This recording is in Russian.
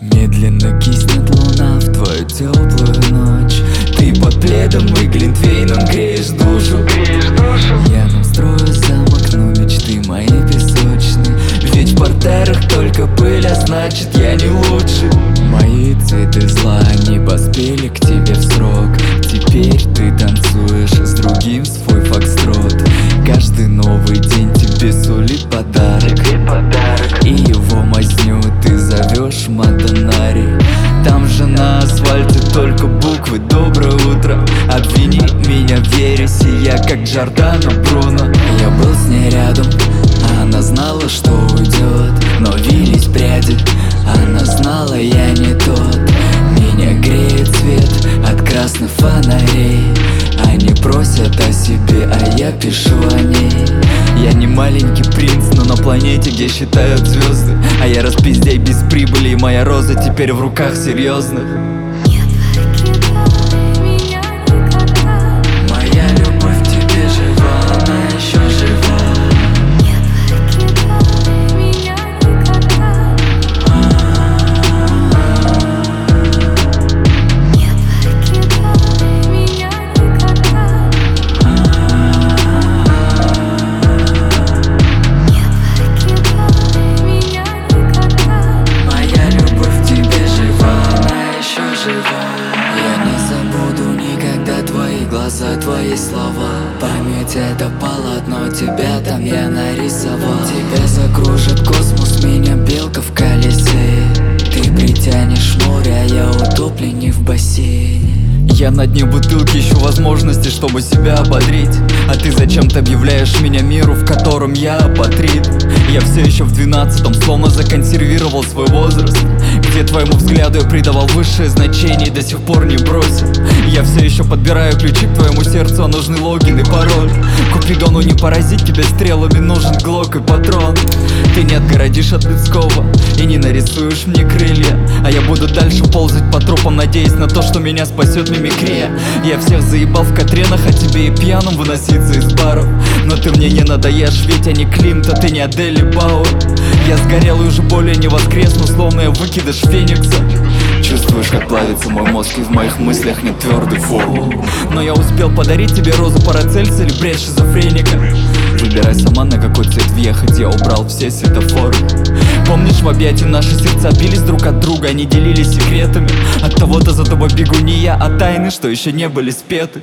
Медленно киснет луна в твою теплую ночь. Ты под пледом и глинтвейном греешь душу, греешь душу. Я настрою замок, но мечты мои песочные. Ведь в портерах только пыль, а значит я не лучше. Мои цветы зла не поспели к тебе в срок. Теперь «Доброе утро» Обвини меня в ересе, я как Джордано Бруно. Я был с ней рядом, она знала, что уйдет. Но вились пряди, она знала, я не тот. Меня греет свет от красных фонарей. Они просят о себе, а я пишу о ней. Я не маленький принц, но на планете, где считают звезды. А я распиздяй без прибыли, и моя роза теперь в руках серьезных слова Память это полотно, тебя там я нарисовал. Тебя закружит космос, меня белка в я на дне бутылки ищу возможности, чтобы себя ободрить. А ты зачем-то объявляешь меня миру, в котором я апатрит Я все еще в двенадцатом, словно законсервировал свой возраст. Где твоему взгляду я придавал высшее значение и до сих пор не бросил. Я все еще подбираю ключи к твоему сердцу, а нужны логин и пароль. Купидону не поразить тебя стрелами, нужен глок и патрон не отгородишь от людского. И не нарисуешь мне крылья. А я буду дальше ползать по трупам, надеясь на то, что меня спасет мимикрия. Я всех заебал в Катренах, а тебе и пьяным выноситься из баров. Но ты мне не надоешь, ведь я не Климт, а ты не Адели Бауэр. Я сгорел и уже более не воскресну, словно я выкидыш Феникса. Чувствуешь, как плавится мой мозг, и в моих мыслях нет твердой формы Но я успел подарить тебе розу Парацельса или бред шизофреника Выбирай сама, на какой цвет въехать, я убрал все светофоры. Помнишь, в объятии наши сердца бились друг от друга, они делились секретами. От того-то за тобой бегу не я, а тайны, что еще не были спеты